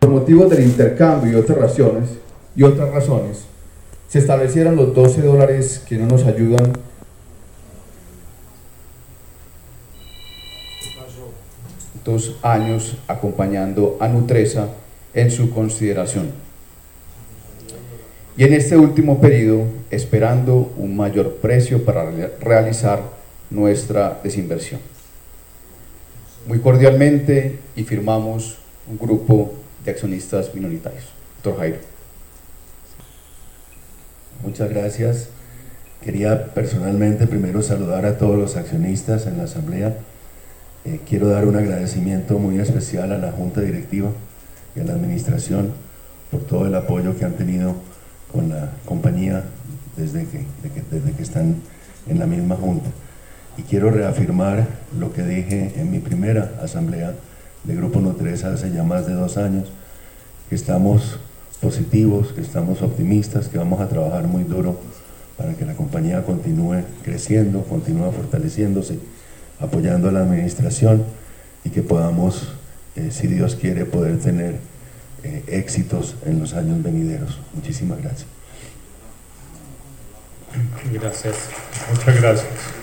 Por motivos del intercambio y otras razones, y otras razones, se establecieron los 12 dólares que no nos ayudan dos años acompañando a Nutresa en su consideración. Y en este último periodo, esperando un mayor precio para realizar nuestra desinversión. Muy cordialmente y firmamos un grupo de accionistas minoritarios. Doctor Jairo. Muchas gracias. Quería personalmente primero saludar a todos los accionistas en la asamblea. Eh, quiero dar un agradecimiento muy especial a la junta directiva y a la administración por todo el apoyo que han tenido con la compañía desde que, desde que están en la misma junta. Y quiero reafirmar lo que dije en mi primera asamblea de Grupo Nutresa hace ya más de dos años, que estamos positivos, que estamos optimistas, que vamos a trabajar muy duro para que la compañía continúe creciendo, continúe fortaleciéndose, apoyando a la administración y que podamos, eh, si Dios quiere, poder tener eh, éxitos en los años venideros. Muchísimas gracias. Gracias, muchas gracias.